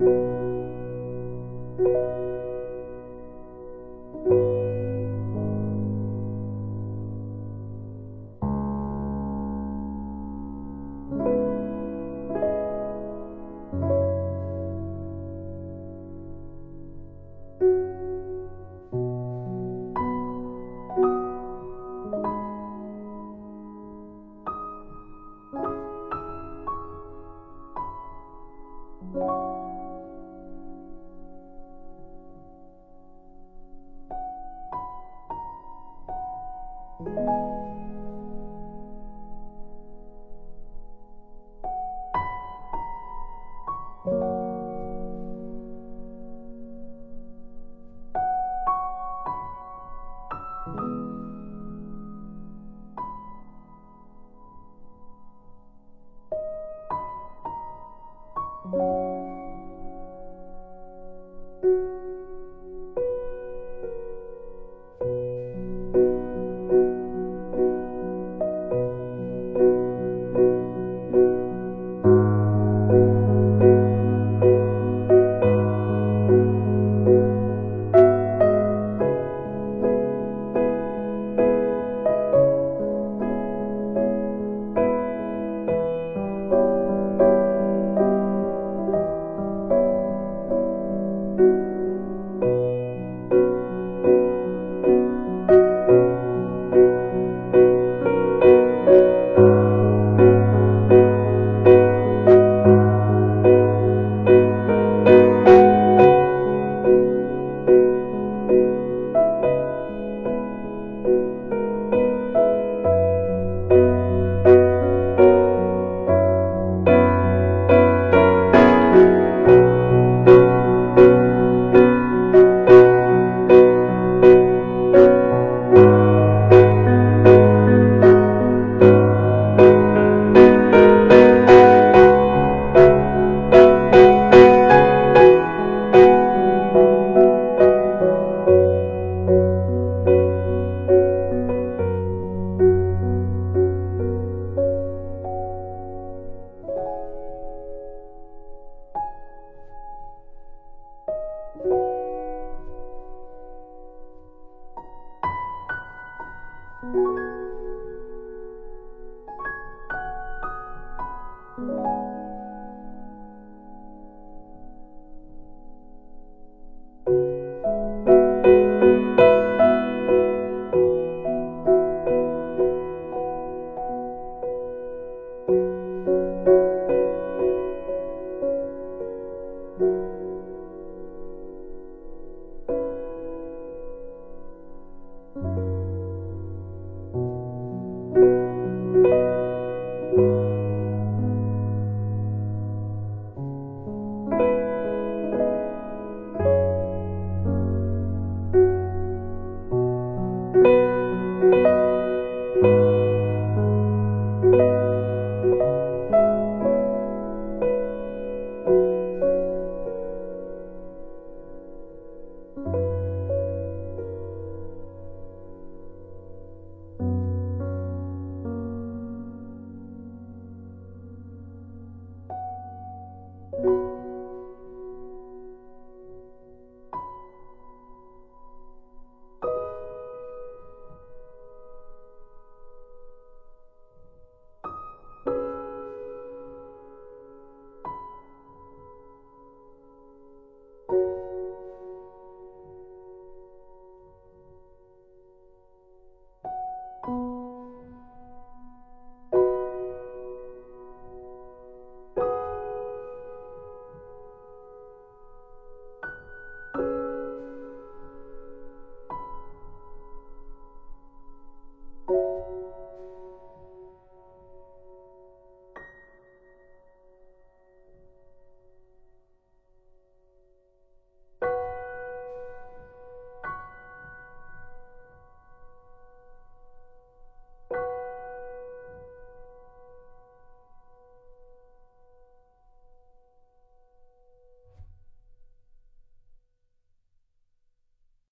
you うん。